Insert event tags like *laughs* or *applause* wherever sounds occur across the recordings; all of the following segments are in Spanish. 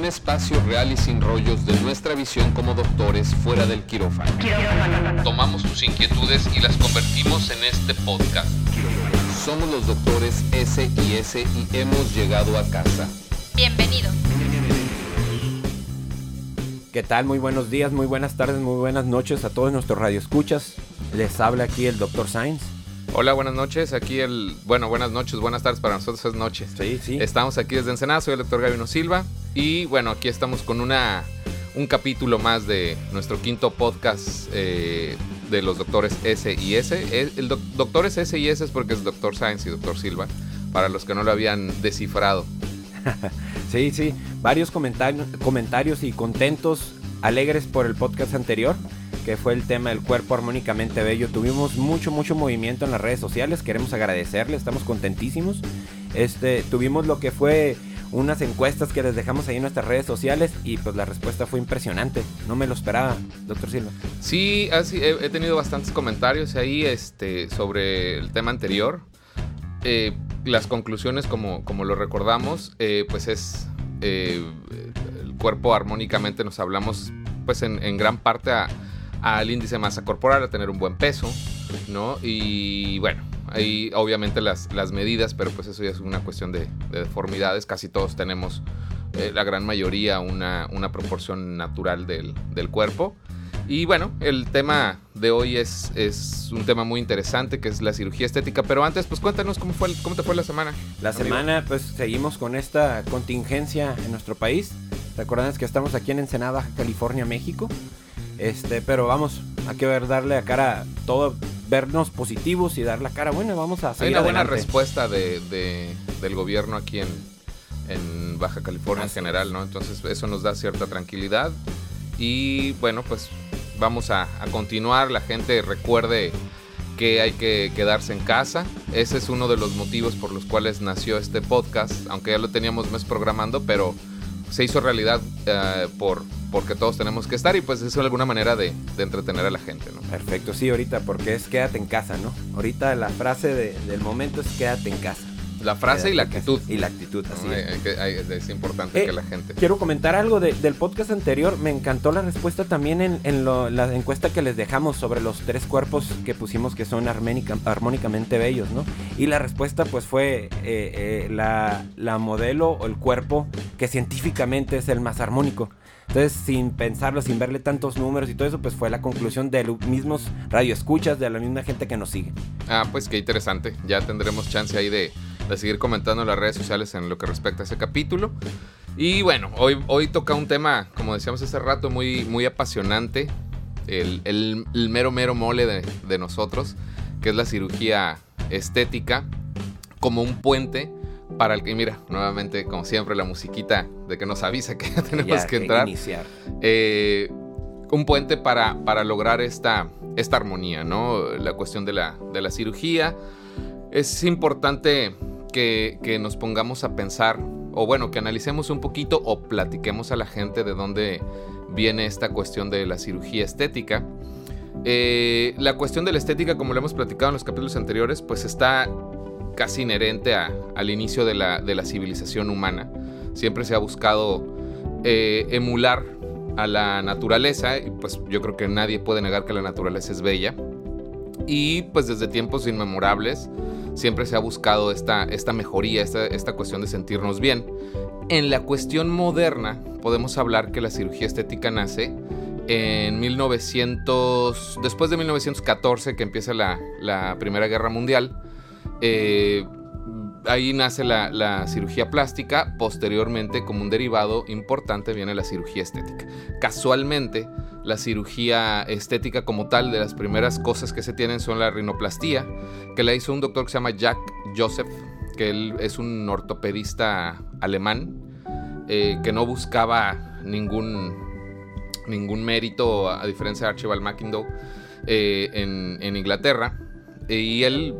un espacio real y sin rollos de nuestra visión como doctores fuera del quirófano. Tomamos tus inquietudes y las convertimos en este podcast. Somos los doctores S y S y hemos llegado a casa. Bienvenido. ¿Qué tal? Muy buenos días, muy buenas tardes, muy buenas noches a todos nuestros radioescuchas. Les habla aquí el Dr. Sainz. Hola, buenas noches. Aquí el. Bueno, buenas noches, buenas tardes para nosotros es noches. Sí, sí. Estamos aquí desde Ensenada, soy el doctor Gavino Silva. Y bueno, aquí estamos con una un capítulo más de nuestro quinto podcast eh, de los doctores S y S. El, el doc- doctores S y S es porque es doctor Science y doctor Silva, para los que no lo habían descifrado. *laughs* Sí, sí. Varios comentarios, comentarios y contentos, alegres por el podcast anterior, fue el tema del cuerpo armónicamente bello. Tuvimos mucho, mucho movimiento en las redes sociales. Queremos agradecerle, estamos contentísimos. Este, tuvimos lo que fue unas encuestas que les dejamos ahí en nuestras redes sociales y pues la respuesta fue impresionante. No me lo esperaba, doctor Silva. Sí, así, he, he tenido bastantes comentarios ahí este, sobre el tema anterior. Eh, las conclusiones, como, como lo recordamos, eh, pues es eh, el cuerpo armónicamente nos hablamos pues en, en gran parte a- al índice de masa corporal, a tener un buen peso, ¿no? Y bueno, hay obviamente las, las medidas, pero pues eso ya es una cuestión de, de deformidades. Casi todos tenemos, eh, la gran mayoría, una, una proporción natural del, del cuerpo. Y bueno, el tema de hoy es, es un tema muy interesante que es la cirugía estética. Pero antes, pues cuéntanos cómo, fue cómo te fue la semana. La amigo. semana, pues seguimos con esta contingencia en nuestro país. Recuerden que estamos aquí en Ensenada, California, México. Este, pero vamos, hay que ver, darle a cara todo, vernos positivos y dar la cara buena. Vamos a Hay seguir una buena respuesta de, de- del gobierno aquí en, en Baja California en general, ¿no? Entonces eso nos da cierta tranquilidad. Y bueno, pues vamos a, a continuar. La gente recuerde que hay que quedarse en casa. Ese es uno de los motivos por los cuales nació este podcast, aunque ya lo teníamos mes programando, pero se hizo realidad eh, por, porque todos tenemos que estar y pues es alguna manera de, de entretener a la gente, ¿no? Perfecto, sí, ahorita, porque es quédate en casa, ¿no? Ahorita la frase de- del momento es quédate en casa. La frase y la actitud. Y la actitud, así ¿no? es. Hay- hay que- hay- es importante Eh, que la gente... Quiero comentar algo de- del podcast anterior. Me encantó la respuesta también en, en lo- la encuesta que les dejamos sobre los tres cuerpos que pusimos que son arménica- armónicamente bellos, ¿no? Y la respuesta pues fue eh, eh, la, la modelo o el cuerpo que científicamente es el más armónico. Entonces, sin pensarlo, sin verle tantos números y todo eso, pues fue la conclusión de los mismos radioescuchas, de la misma gente que nos sigue. Ah, pues qué interesante. Ya tendremos chance ahí de, de seguir comentando en las redes sociales en lo que respecta a ese capítulo. Y bueno, hoy, hoy toca un tema, como decíamos hace rato, muy, muy apasionante. El, el- mero, mero mole de, de nosotros, que es la cirugía estética, como un puente para el que, mira, nuevamente, como siempre, la musiquita de que nos avisa que *laughs* ya tenemos Ya, que entrar. iniciar. eh, un puente para, para lograr esta, esta armonía, ¿no? La cuestión de la, de la cirugía. Es importante que, que nos pongamos a pensar, o bueno, que analicemos un poquito o platiquemos a la gente de dónde viene esta cuestión de la cirugía estética. Eh, la cuestión de la estética, como lo hemos platicado en los capítulos anteriores, pues está casi inherente al inicio de la, de la civilización humana. Siempre se ha buscado eh, emular a la naturaleza, y pues yo creo que nadie puede negar que la naturaleza es bella. Y pues desde tiempos inmemorables siempre se ha buscado esta, esta mejoría, esta, esta cuestión de sentirnos bien. En la cuestión moderna podemos hablar que la cirugía estética nace en 1900, después de 1914 que empieza la, la Primera Guerra Mundial. Eh, ahí nace la, cirugía plástica, posteriormente como un derivado importante viene la cirugía estética. Casualmente, la cirugía estética como tal, de las primeras cosas que se tienen son la rinoplastía, que la hizo un doctor que se llama Jack Joseph, que él es un ortopedista alemán, eh, que no buscaba ningún, ningún mérito, a diferencia de Archibald McIndoe, eh, en, en Inglaterra. Y él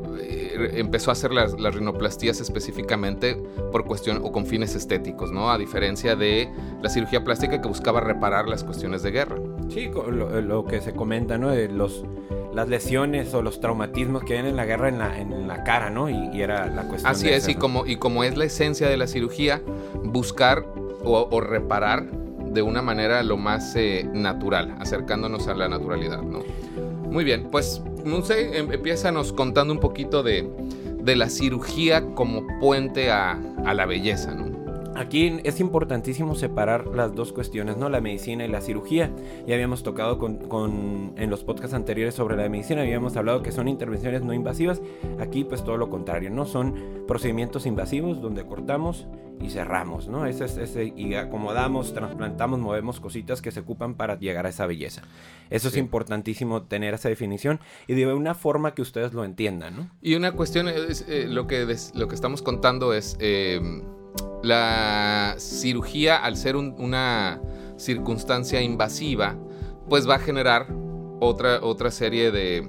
empezó a hacer las, las rinoplastías específicamente por cuestión o con fines estéticos, ¿no? A diferencia de la cirugía plástica que buscaba reparar las cuestiones de guerra. Sí, lo, lo que se comenta, ¿no? De los, las lesiones o los traumatismos que vienen en la guerra en la, en la cara, ¿no? Y, y era la cuestión Así de es, y como, y como es la esencia de la cirugía, buscar o, reparar de una manera lo más eh, natural, acercándonos a la naturalidad, ¿no? Muy bien, pues no sé, em, nos contando un poquito de, de la cirugía como puente a, a la belleza, ¿no? Aquí es importantísimo separar las dos cuestiones, ¿no? La medicina y la cirugía. Ya habíamos tocado con, en los podcasts anteriores sobre la medicina, habíamos hablado que son intervenciones no invasivas. Aquí pues todo lo contrario, ¿no? Son procedimientos invasivos donde cortamos y cerramos, ¿no? Ese es ese, y acomodamos, trasplantamos, movemos cositas que se ocupan para llegar a esa belleza. Eso es importantísimo tener esa definición y de una forma que ustedes lo entiendan, ¿no? Y una cuestión, es, eh, lo, que lo que estamos contando es... Eh, la cirugía, al ser una circunstancia invasiva, pues va a generar otra, otra serie de,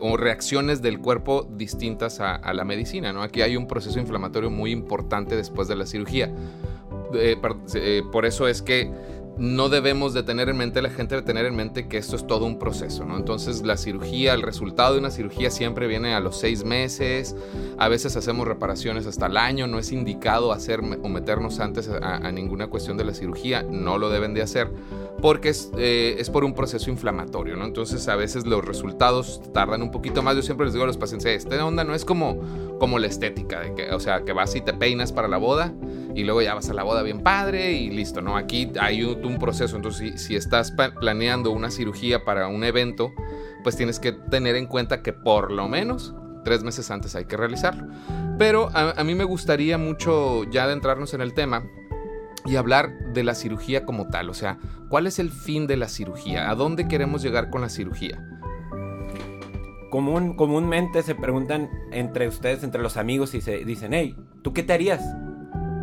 o reacciones del cuerpo distintas a, la medicina. ¿no? Aquí hay un proceso inflamatorio muy importante después de la cirugía. Eh, eh, por eso es que no debemos de tener en mente, la gente debe tener en mente que esto es todo un proceso, ¿no? Entonces la cirugía, el resultado de una cirugía siempre viene a los seis meses, a veces hacemos reparaciones hasta el año, no es indicado hacer o meternos antes a, ninguna cuestión de la cirugía, no lo deben de hacer porque eh, es, por un proceso inflamatorio, ¿no? Entonces a veces los resultados tardan un poquito más, yo siempre les digo a los pacientes, esta onda no es como, como la estética, que, o sea, que vas y te peinas para la boda, y luego ya vas a la boda bien padre y listo, ¿no? Aquí hay un, proceso, entonces si, estás planeando una cirugía para un evento, pues tienes que tener en cuenta que por lo menos tres meses antes hay que realizarlo. Pero a, mí me gustaría mucho ya adentrarnos en el tema y hablar de la cirugía como tal, o sea, ¿cuál es el fin de la cirugía? ¿A dónde queremos llegar con la cirugía? Común, comúnmente se preguntan entre ustedes, entre los amigos, y se dicen, hey, ¿tú qué te harías?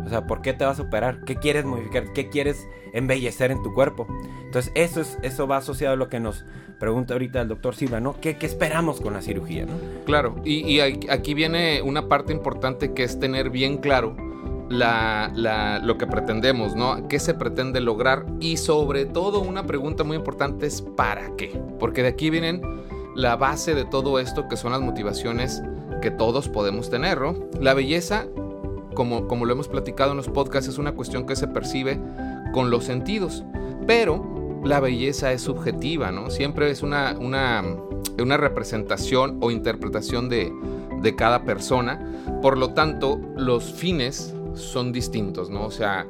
O sea, ¿por qué te vas a operar? ¿Qué quieres modificar? ¿Qué quieres embellecer en tu cuerpo? Entonces, eso, es, eso va asociado a lo que nos pregunta ahorita el doctor Silva, ¿no? ¿Qué, esperamos con la cirugía, ¿no? Claro, y, aquí viene una parte importante que es tener bien claro la, lo que pretendemos, ¿no? ¿Qué se pretende lograr? Y sobre todo una pregunta muy importante es ¿para qué? Porque de aquí vienen la base de todo esto que son las motivaciones que todos podemos tener, ¿no? La belleza como, como lo hemos platicado en los podcasts, es una cuestión que se percibe con los sentidos. Pero la belleza es subjetiva, ¿no? Siempre es una, una, una representación o interpretación de, de cada persona. Por lo tanto, los fines son distintos, ¿no? O sea,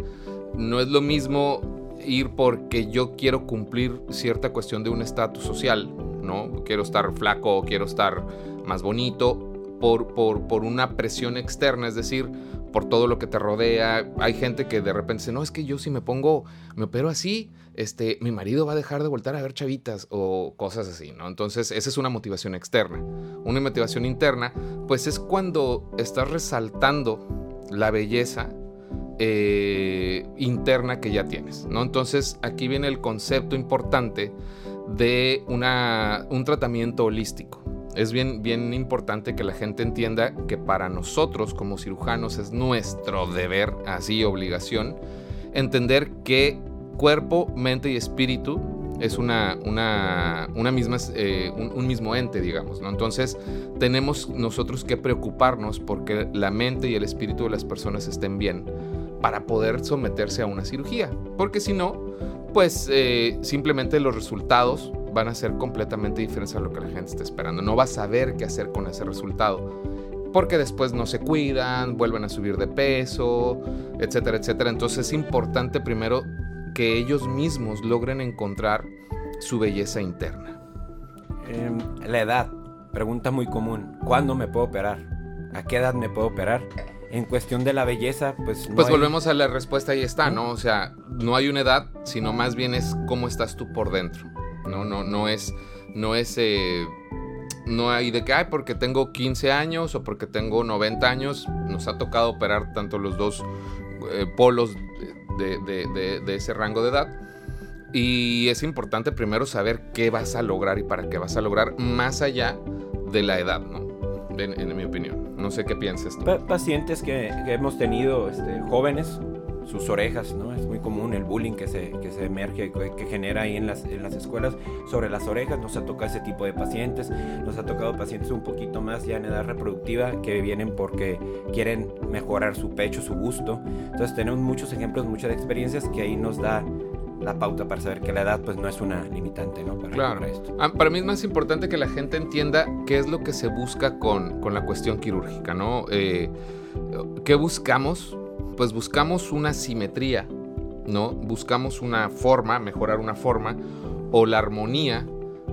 no es lo mismo ir porque yo quiero cumplir cierta cuestión de un estatus social, ¿no? Quiero estar flaco, quiero estar más bonito, por, por, por, una presión externa, es decir, por todo lo que te rodea. Hay gente que de repente dice, no, es que yo si me pongo, me opero así, este, mi marido va a dejar de voltar a ver chavitas o cosas así, ¿no? Entonces, esa es una motivación externa. Una motivación interna, pues es cuando estás resaltando la belleza eh, interna que ya tienes, ¿no? Entonces, aquí viene el concepto importante de una, un tratamiento holístico es bien, bien importante que la gente entienda que para nosotros como cirujanos es nuestro deber, así obligación, entender que cuerpo, mente y espíritu es una, una, una misma, eh, un, mismo ente, digamos. ¿no? Entonces tenemos nosotros que preocuparnos porque la mente y el espíritu de las personas estén bien para poder someterse a una cirugía. Porque si no, pues eh, simplemente los resultados van a ser completamente diferentes a lo que la gente está esperando. No va a saber qué hacer con ese resultado. Porque después no se cuidan, vuelven a subir de peso, etcétera, etcétera. Entonces es importante primero que ellos mismos logren encontrar su belleza interna. Em, la edad, pregunta muy común. ¿Cuándo me puedo operar? ¿A qué edad me puedo operar? En cuestión de la belleza, pues... pues volvemos a la respuesta, ahí está, ¿no? O sea, no hay una edad, sino más bien es cómo estás tú por dentro. No, no, no es, no es, eh, no hay de que, ay, porque tengo 15 años o porque tengo 90 años, nos ha tocado operar tanto los dos eh, polos de, ese rango de edad. Y es importante primero saber qué vas a lograr y para qué vas a lograr más allá de la edad, ¿no? En, mi opinión. No sé qué piensas tú. pacientes que, hemos tenido este, jóvenes sus orejas, ¿no? Es muy común el bullying que se, que se emerge, que, genera ahí en las, en las escuelas sobre las orejas. Nos ha tocado ese tipo de pacientes, nos ha tocado pacientes un poquito más ya en edad reproductiva que vienen porque quieren mejorar su pecho, su gusto. Entonces tenemos muchos ejemplos, muchas experiencias que ahí nos da la pauta para saber que la edad pues no es una limitante, ¿no? Para, claro. esto. Ah, para mí es más importante que la gente entienda qué es lo que se busca con, con la cuestión quirúrgica, ¿no? Eh, ¿Qué buscamos? Pues buscamos una simetría, ¿no? Buscamos una forma, mejorar una forma, o la armonía,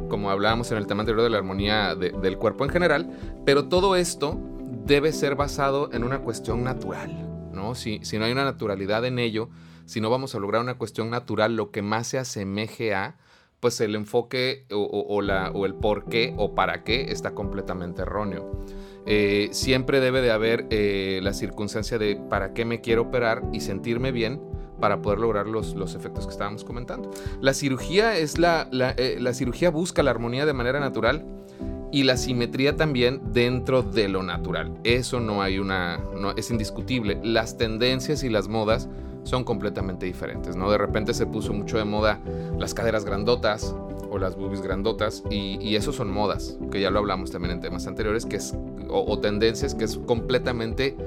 como hablábamos en el tema anterior de la armonía del cuerpo en general, pero todo esto debe ser basado en una cuestión natural, ¿no? Si, si no hay una naturalidad en ello, si no vamos a lograr una cuestión natural, lo que más se asemeje a, pues el enfoque o, la, o el por qué o para qué está completamente erróneo. Eh, siempre debe de haber eh, la circunstancia de para qué me quiero operar y sentirme bien para poder lograr los, los efectos que estábamos comentando. La cirugía es la, la, eh, la cirugía busca la armonía de manera natural y la simetría también dentro de lo natural. Eso no hay una, no, es indiscutible. Las tendencias y las modas son completamente diferentes, ¿no? De repente se puso mucho de moda las caderas grandotas o las boobies grandotas y, eso son modas, que ya lo hablamos también en temas anteriores, que es, o, tendencias que es completamente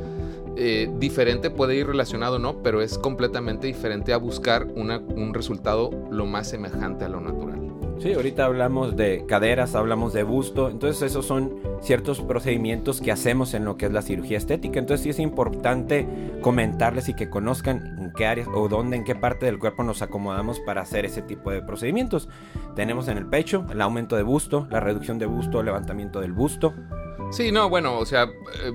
eh, diferente, puede ir relacionado no, pero es completamente diferente a buscar un resultado lo más semejante a lo natural. Sí, ahorita hablamos de caderas, hablamos de busto, entonces esos son ciertos procedimientos que hacemos en lo que es la cirugía estética, entonces sí es importante comentarles y que conozcan en qué áreas o dónde, en qué parte del cuerpo nos acomodamos para hacer ese tipo de procedimientos. Tenemos en el pecho el aumento de busto, la reducción de busto, el levantamiento del busto. Sí, no, bueno, o sea, eh,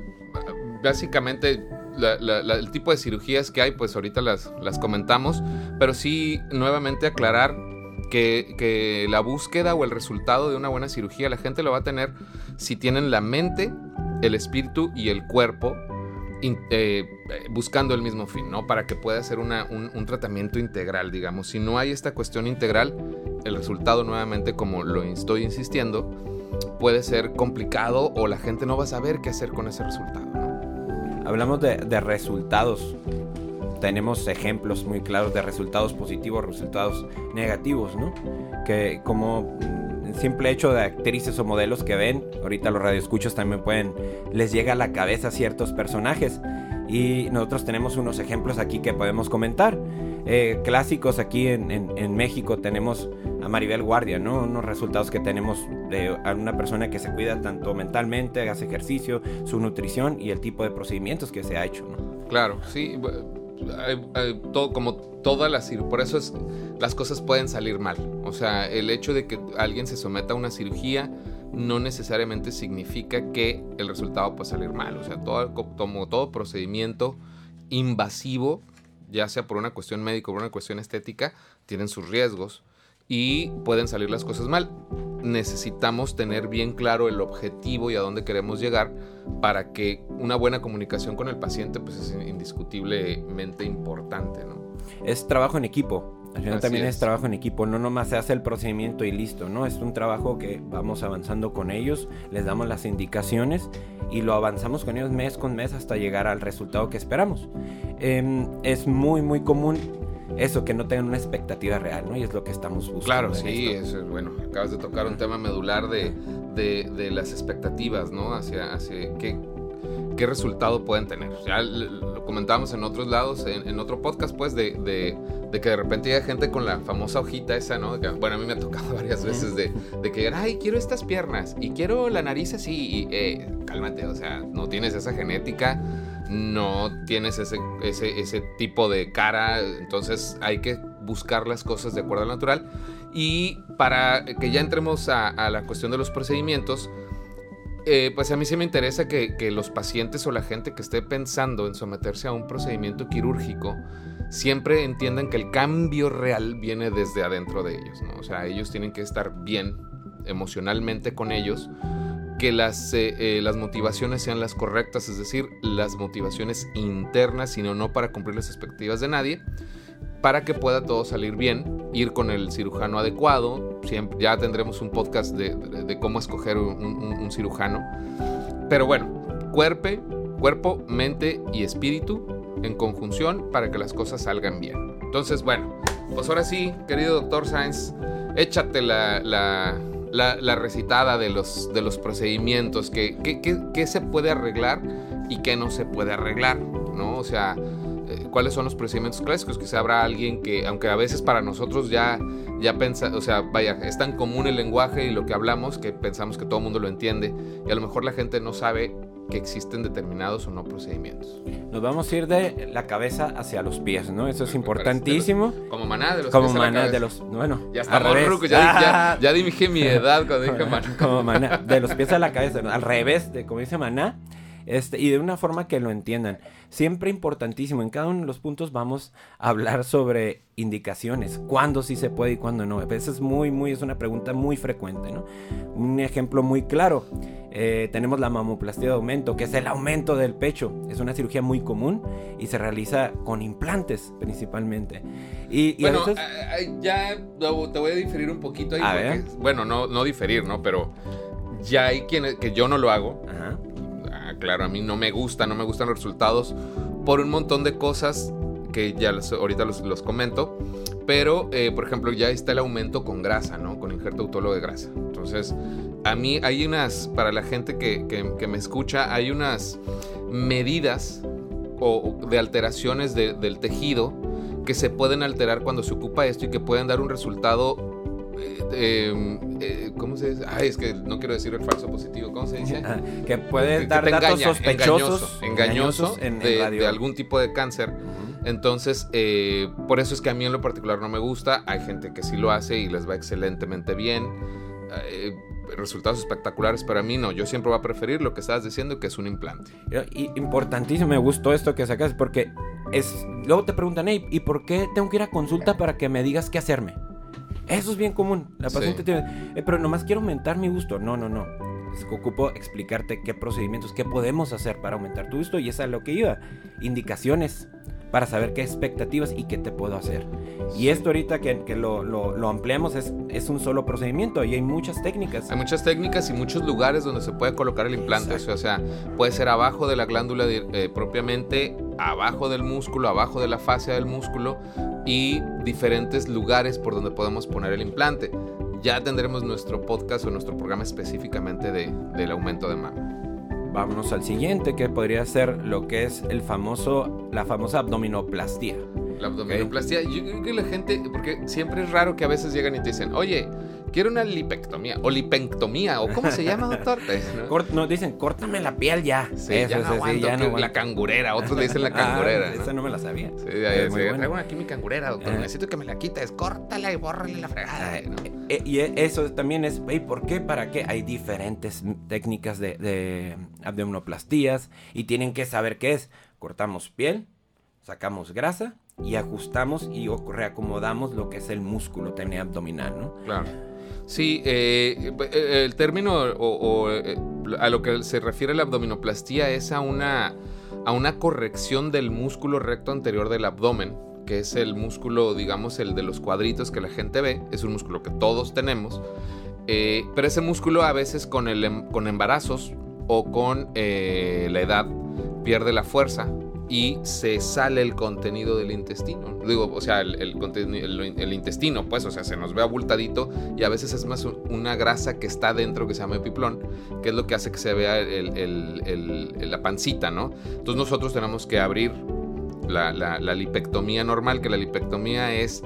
básicamente el tipo de cirugías que hay, pues ahorita las, las comentamos, pero sí nuevamente aclarar que, la búsqueda o el resultado de una buena cirugía la gente lo va a tener si tienen la mente, el espíritu y el cuerpo eh, buscando el mismo fin, ¿no? Para que pueda ser un, tratamiento integral, digamos. Si no hay esta cuestión integral, el resultado, nuevamente, como lo estoy insistiendo, puede ser complicado o la gente no va a saber qué hacer con ese resultado, Hablamos de, de resultados tenemos ejemplos muy claros de resultados positivos, resultados negativos, ¿no? Que como el simple hecho de actrices o modelos que ven, ahorita los radioescuchos también pueden, les llega a la cabeza ciertos personajes. Y nosotros tenemos unos ejemplos aquí que podemos comentar. Eh, clásicos aquí en, en, México tenemos a Maribel Guardia, ¿no? Unos resultados que tenemos de una persona que se cuida tanto mentalmente, hace ejercicio, su nutrición y el tipo de procedimientos que se ha hecho, ¿no? Claro, sí como todas las por eso es, las cosas pueden salir mal. O sea, el hecho de que alguien se someta a una cirugía no necesariamente significa que el resultado puede salir mal. O sea, todo, como todo procedimiento invasivo, ya sea por una cuestión médica o por una cuestión estética, tienen sus riesgos y pueden salir las cosas mal. Necesitamos tener bien claro el objetivo y a dónde queremos llegar para que una buena comunicación con el paciente pues es indiscutiblemente importante, ¿no? Es trabajo en equipo. Al final también es. trabajo en equipo, no nomás se hace el procedimiento y listo, ¿no? Es un trabajo que vamos avanzando con ellos, les damos las indicaciones y lo avanzamos con ellos mes con mes hasta llegar al resultado que esperamos. Em, es muy, muy común eso, que no tengan una expectativa real, ¿no? Y es lo que estamos buscando. Claro, sí, eso es bueno. Acabas de tocar un tema medular de, de, las expectativas, ¿no? Hacia, hacia qué, qué resultado pueden tener. Ya lo comentábamos en otros lados, en, otro podcast, pues, de, de, que de repente haya gente con la famosa hojita esa, ¿no? bueno, a mí me ha tocado *laughs* varias veces de, de que, ay, quiero estas piernas y quiero la nariz así. Y, eh, cálmate, o sea, no tienes esa genética no tienes ese, ese, tipo de cara, entonces hay que buscar las cosas de acuerdo al natural. Y para que ya entremos a, la cuestión de los procedimientos, eh, pues a mí sí me interesa que, los pacientes o la gente que esté pensando en someterse a un procedimiento quirúrgico siempre entiendan que el cambio real viene desde adentro de ellos, ¿no? O sea, ellos tienen que estar bien emocionalmente con ellos que las, eh, eh, las motivaciones sean las correctas, es decir, las motivaciones internas, sino no para cumplir las expectativas de nadie, para que pueda todo salir bien, ir con el cirujano adecuado, siempre, ya tendremos un podcast de, cómo escoger un, cirujano, pero bueno, cuerpo, cuerpo, mente y espíritu en conjunción para que las cosas salgan bien. Entonces, bueno, pues ahora sí, querido doctor Sainz, échate la, la, recitada de los, de los procedimientos, que, que, se puede arreglar y qué no se puede arreglar, ¿no? O sea, eh, cuáles son los procedimientos clásicos, que se habrá alguien que, aunque a veces para nosotros ya, ya pensa, o sea, vaya, es tan común el lenguaje y lo que hablamos que pensamos que todo el mundo lo entiende y a lo mejor la gente no sabe que existen determinados o no procedimientos. Nos vamos a ir de la cabeza hacia los pies, ¿no? Eso es importantísimo. como maná de los como maná de los, bueno, ya estamos rucos, ya, ya, dije mi edad cuando dije *laughs* maná. Como maná, de los pies a la cabeza, al revés de como dice maná. Este, y de una forma que lo entiendan. Siempre importantísimo, en cada uno de los puntos vamos a hablar sobre indicaciones, cuándo sí se puede y cuándo no. A veces es muy, muy, es una pregunta muy frecuente, ¿no? Un ejemplo muy claro, eh, tenemos la mamoplastia de aumento, que es el aumento del pecho. Es una cirugía muy común y se realiza con implantes principalmente. Y, bueno, ya te voy a diferir un poquito ahí. bueno, no, no diferir, ¿no? Pero ya hay quienes, que yo no lo hago. Ajá claro, a mí no me gusta, no me gustan los resultados por un montón de cosas que ya ahorita los, comento. Pero, eh, por ejemplo, ya está el aumento con grasa, ¿no? Con injerto autólogo de grasa. Entonces, a mí hay unas, para la gente que, me escucha, hay unas medidas o, de alteraciones del tejido que se pueden alterar cuando se ocupa esto y que pueden dar un resultado eh, eh, ¿cómo se dice? Ay, es que no quiero decir el falso positivo, ¿cómo se dice? *laughs* que puede dar datos sospechosos, engañoso, de, algún tipo de cáncer. Entonces, eh, por eso es que a mí en lo particular no me gusta. Hay gente que sí lo hace y les va excelentemente bien. resultados espectaculares, para mí no. Yo siempre voy a preferir lo que estabas diciendo, que es un implante. Y, importantísimo, me gustó esto que sacas, porque es. Luego te preguntan, ¿y por qué tengo que ir a consulta para que me digas qué hacerme? Eso es bien común. La paciente tiene, eh, pero nomás quiero aumentar mi gusto. No, no, no. Es que ocupo explicarte qué procedimientos, qué podemos hacer para aumentar tu gusto y es a lo que iba. Indicaciones para saber qué expectativas y qué te puedo hacer. Y esto ahorita que, que lo, lo, ampliamos es, es, un solo procedimiento y hay muchas técnicas. Hay muchas técnicas y muchos lugares donde se puede colocar el implante. O sea, puede ser abajo de la glándula eh, propiamente, abajo del músculo, abajo de la fascia del músculo y diferentes lugares por donde podemos poner el implante. Ya tendremos nuestro podcast o nuestro programa específicamente de, del aumento de mama. Vámonos al siguiente, que podría ser lo que es el famoso, la famosa abdominoplastía. La abdominoplastía, yo creo que la gente, porque siempre es raro que a veces llegan y te dicen, oye, quiero una lipectomía o lipenctomía o cómo se llama, doctor. *laughs* ¿no? dicen, córtame la piel ya. Sí, ya, no la cangurera, otros le dicen la ah, cangurera. esa no me la sabía. Sí, ya, traigo aquí mi cangurera, doctor. Ah. Necesito que me la quites, córtala y bórrale la fregada. Eh, eh, y eso también es, ¿y por qué? ¿Para qué? Hay diferentes técnicas de, de abdominoplastías y tienen que saber qué es. Cortamos piel, sacamos grasa y ajustamos y reacomodamos lo que es el músculo abdominal, ¿no? Claro. Sí, eh, eh, el término o, eh, a lo que se refiere la abdominoplastía es a una, a una corrección del músculo recto anterior del abdomen, que es el músculo, digamos, el de los cuadritos que la gente ve, es un músculo que todos tenemos, pero ese músculo a veces con, el, em, con embarazos o con la edad pierde la fuerza y se sale el contenido del intestino. Digo, o sea, el, el, intestino, pues, o sea, se nos ve abultadito y a veces es más una grasa que está dentro que se llama epiplón, que es lo que hace que se vea la pancita, ¿no? Entonces nosotros tenemos que abrir la, la, lipectomía normal, que la lipectomía es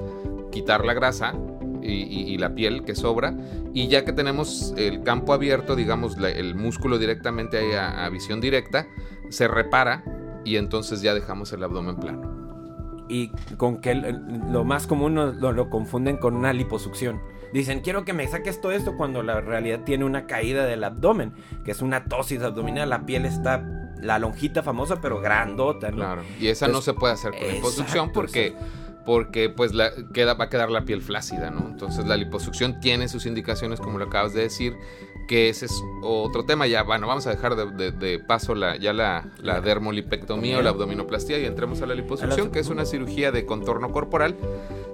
quitar la grasa y, la piel que sobra. Y ya que tenemos el campo abierto, digamos, el músculo directamente ahí a, visión directa, se repara y entonces ya dejamos el abdomen plano. Y con que lo más común lo, lo, confunden con una liposucción. Dicen, quiero que me saques todo esto cuando la realidad tiene una caída del abdomen, que es una tosis abdominal. La piel está, la lonjita famosa, pero grandota, ¿no? Claro, y esa no se puede hacer con liposucción porque porque pues la, queda, va a quedar la piel flácida, ¿no? Entonces la liposucción tiene sus indicaciones, como lo acabas de decir, que ese es otro tema. Ya, bueno, vamos a dejar de, paso la, ya la, la dermolipectomía o la abdominoplastía y entremos a la liposucción, que es una cirugía de contorno corporal.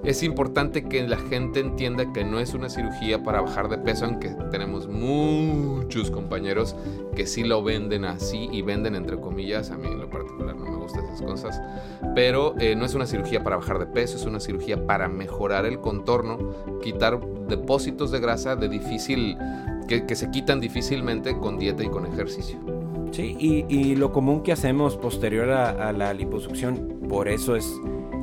Es importante que la gente entienda que no es una cirugía para bajar de peso, aunque tenemos muchos compañeros que sí lo venden así y venden entre comillas. A mí en lo particular no me gusta gustan esas cosas. Pero eh, no es una cirugía para bajar de peso, es una cirugía para mejorar el contorno, quitar depósitos de grasa de difícil, que, se quitan difícilmente con dieta y con ejercicio. Sí, y, lo común que hacemos posterior a, la liposucción, por eso es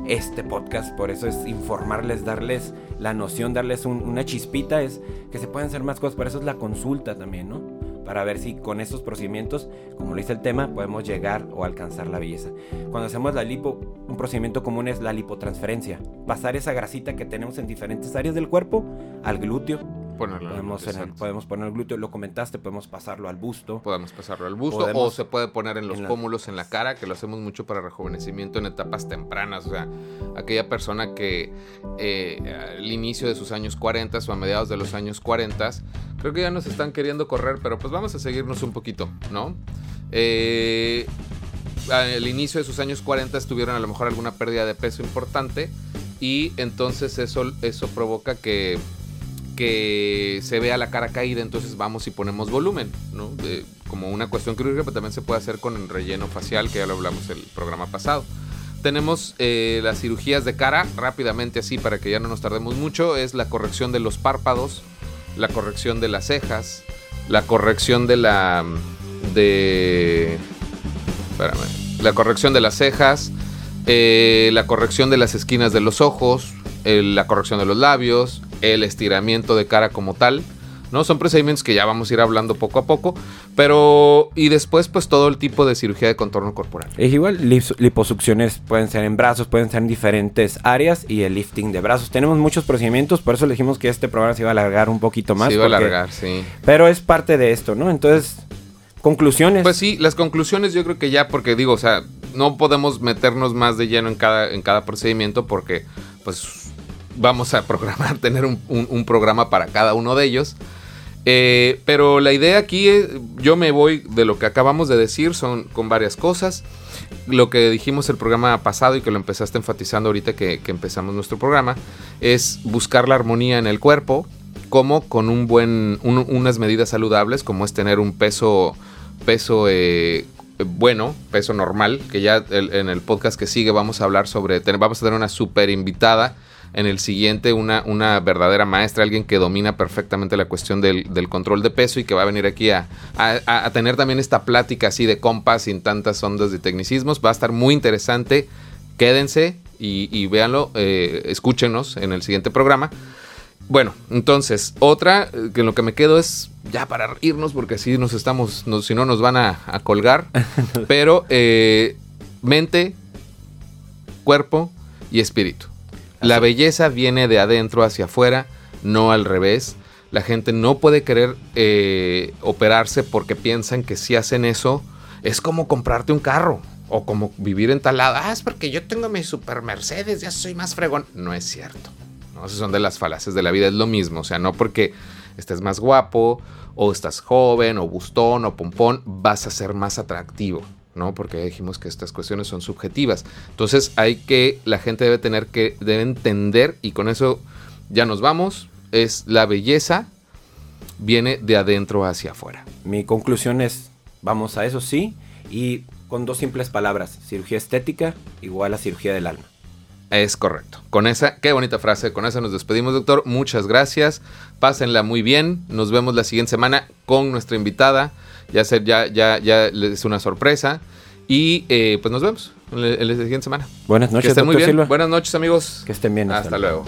este podcast, por eso es informarles, darles la noción, darles una chispita, es que se pueden hacer más cosas, por eso es la consulta también, ¿no? Para ver si con estos procedimientos, como lo dice el tema, podemos llegar o alcanzar la belleza. Cuando hacemos la lipo, un procedimiento común es la lipotransferencia. Pasar esa grasita que tenemos en diferentes áreas del cuerpo al glúteo podemos, podemos poner el glúteo, lo comentaste, podemos pasarlo al busto. Podemos pasarlo al busto o se puede poner en los pómulos, en la cara, que lo hacemos mucho para rejuvenecimiento en etapas tempranas. O sea, aquella persona que eh, al inicio de sus años 40 o a mediados de los años 40, creo que ya nos están queriendo correr, pero pues vamos a seguirnos un poquito, ¿no? Eh, al inicio de sus años 40 tuvieron a lo mejor alguna pérdida de peso importante y entonces eso, eso provoca que que se vea la cara caída, entonces vamos y ponemos volumen, ¿no? como una cuestión quirúrgica, pero también se puede hacer con el relleno facial, que ya lo hablamos el programa pasado. Tenemos eh, las cirugías de cara, rápidamente así, para que ya no nos tardemos mucho, es la corrección de los párpados, la corrección de las cejas, la corrección de la... de... La corrección de las cejas, eh, la corrección de las esquinas de los ojos, la corrección de los labios, el estiramiento de cara como tal. ¿no? Son procedimientos que ya vamos a ir hablando poco a poco, pero y después pues todo el tipo de cirugía de contorno corporal. Es igual, liposucciones pueden ser en brazos, pueden ser en diferentes áreas y el lifting de brazos. Tenemos muchos procedimientos, por eso le dijimos que este programa se iba a alargar un poquito más. Se iba a alargar, sí. Pero es parte de esto, ¿no? Entonces, conclusiones. Pues sí, las conclusiones yo creo que ya, porque digo, o sea, no podemos meternos más de lleno en cada, en cada procedimiento porque pues vamos a programar, *laughs* tener un, programa para cada uno de ellos. Eh, pero la idea aquí es, yo me voy de lo que acabamos de decir, son con varias cosas. Lo que dijimos el programa pasado y que lo empezaste enfatizando ahorita que, empezamos nuestro programa, es buscar la armonía en el cuerpo, como con un buen, unas medidas saludables, como es tener un peso, peso eh, bueno, peso normal, que ya en el podcast que sigue vamos a hablar sobre, vamos a tener una super invitada en el siguiente una, una verdadera maestra, alguien que domina perfectamente la cuestión del, control de peso y que va a venir aquí a, tener también esta plática así de compas sin tantas ondas de tecnicismos. Va a estar muy interesante. Quédense y, véanlo, eh, escúchenos en el siguiente programa. Bueno, entonces, otra eh, que lo que me quedo es ya para irnos, porque así nos estamos, si no nos van a, colgar. *laughs* pero eh, mente, cuerpo y espíritu. La belleza viene de adentro hacia afuera, no al revés. La gente no puede querer eh, operarse porque piensan que si hacen eso es como comprarte un carro o como vivir en tal lado. Ah, es porque yo tengo mi super Mercedes, ya soy más fregón. No es cierto. ¿no? Esas son de las falacias de la vida. Es lo mismo. O sea, no porque estés más guapo o estás joven o bustón o pompón, vas a ser más atractivo. ¿No? Porque dijimos que estas cuestiones son subjetivas. Entonces hay que, la gente debe tener que, debe entender, y con eso ya nos vamos, es la belleza viene de adentro hacia afuera. Mi conclusión es, vamos a eso sí, y con dos simples palabras, cirugía estética igual a cirugía del alma. Es correcto. Con esa, qué bonita frase, con esa nos despedimos, doctor. Muchas gracias. Pásenla muy bien. Nos vemos la siguiente semana con nuestra invitada. Ya, ser, ya, ya, ya es una sorpresa. Y eh, pues nos vemos en la, siguiente semana. Buenas noches, que estén muy bien. Buenas noches, amigos. Que estén bien. hasta luego.